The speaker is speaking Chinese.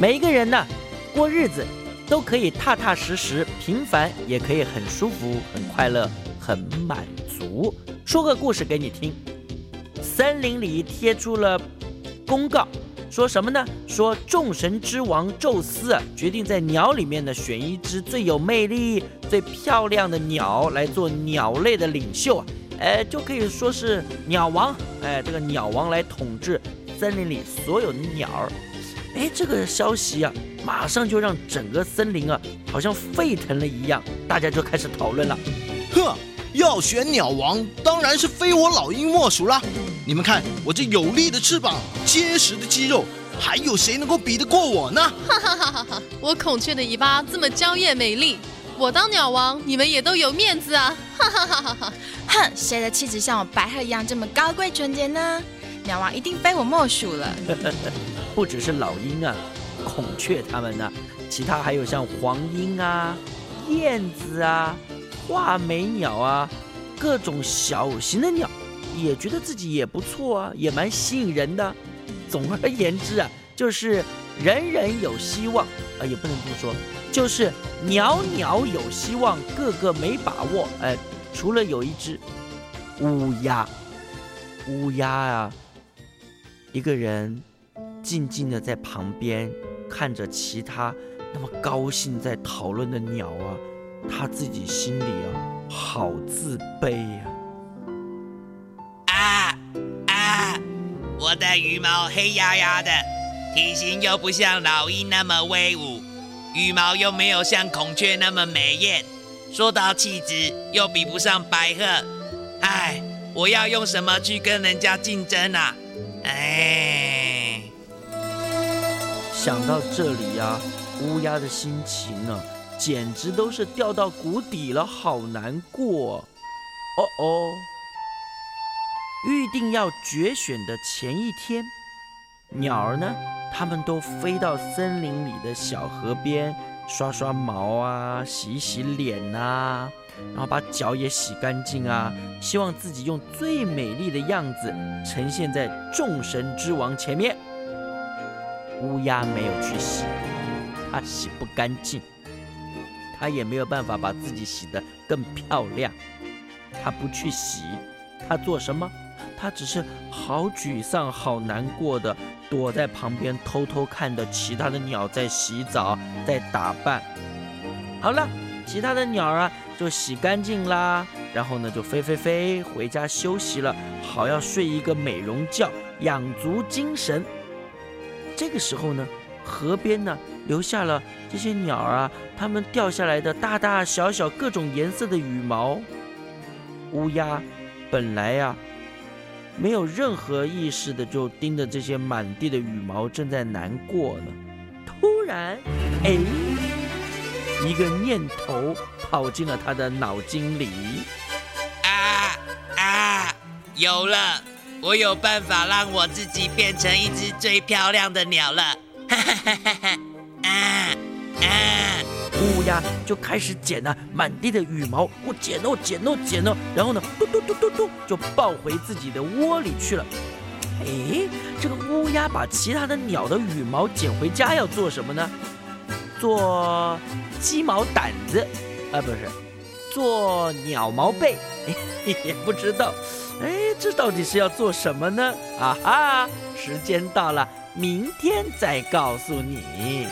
每一个人呢，过日子都可以踏踏实实，平凡也可以很舒服、很快乐、很满足。说个故事给你听。森林里贴出了公告，说什么呢？说众神之王宙斯，决定在鸟里面呢选一只最有魅力、最漂亮的鸟来做鸟类的领袖啊，哎，就可以说是鸟王。哎，这个鸟王来统治森林里所有的鸟儿。哎，这个消息啊，马上就让整个森林啊，好像沸腾了一样，大家就开始讨论了。呵，要选鸟王，当然是非我老鹰莫属啦！你们看，我这有力的翅膀，结实的肌肉，还有谁能够比得过我呢？哈哈哈哈哈！我孔雀的尾巴这么娇艳美丽，我当鸟王，你们也都有面子啊！哈哈哈哈哈！哼，谁的气质像我白鹤一样这么高贵纯洁呢？鸟王一定非我莫属了。不只是老鹰啊，孔雀它们呢，其他还有像黄莺啊、燕子啊、画眉鸟啊，各种小型的鸟，也觉得自己也不错啊，也蛮吸引人的。总而言之啊，就是人人有希望啊，也不能这么说，就是鸟鸟有希望，个个没把握。哎，除了有一只乌鸦，乌鸦啊，一个人。静静的在旁边看着其他那么高兴在讨论的鸟啊，他自己心里啊好自卑呀！啊啊！我的羽毛黑压压的，体型又不像老鹰那么威武，羽毛又没有像孔雀那么美艳，说到气质又比不上白鹤。哎，我要用什么去跟人家竞争啊？哎。想到这里呀，乌鸦的心情呢，简直都是掉到谷底了，好难过。哦哦，预定要决选的前一天，鸟儿呢，它们都飞到森林里的小河边，刷刷毛啊，洗洗脸呐，然后把脚也洗干净啊，希望自己用最美丽的样子呈现在众神之王前面。乌鸦没有去洗，它洗不干净，它也没有办法把自己洗得更漂亮。它不去洗，它做什么？它只是好沮丧、好难过的躲在旁边，偷偷看着其他的鸟在洗澡、在打扮。好了，其他的鸟啊就洗干净啦，然后呢就飞飞飞回家休息了，好要睡一个美容觉，养足精神。这个时候呢，河边呢留下了这些鸟儿啊，它们掉下来的大大小小各种颜色的羽毛。乌鸦本来呀没有任何意识的就盯着这些满地的羽毛，正在难过呢。突然，哎，一个念头跑进了他的脑筋里。啊啊，有了！我有办法让我自己变成一只最漂亮的鸟了！哈哈哈哈哈！啊啊！乌鸦就开始捡了满地的羽毛，我捡哦捡哦捡哦，然后呢，嘟嘟嘟嘟嘟，就抱回自己的窝里去了。哎，这个乌鸦把其他的鸟的羽毛捡回家要做什么呢？做鸡毛掸子啊，不是，做鸟毛被，也不知道。哎，这到底是要做什么呢？啊哈，时间到了，明天再告诉你。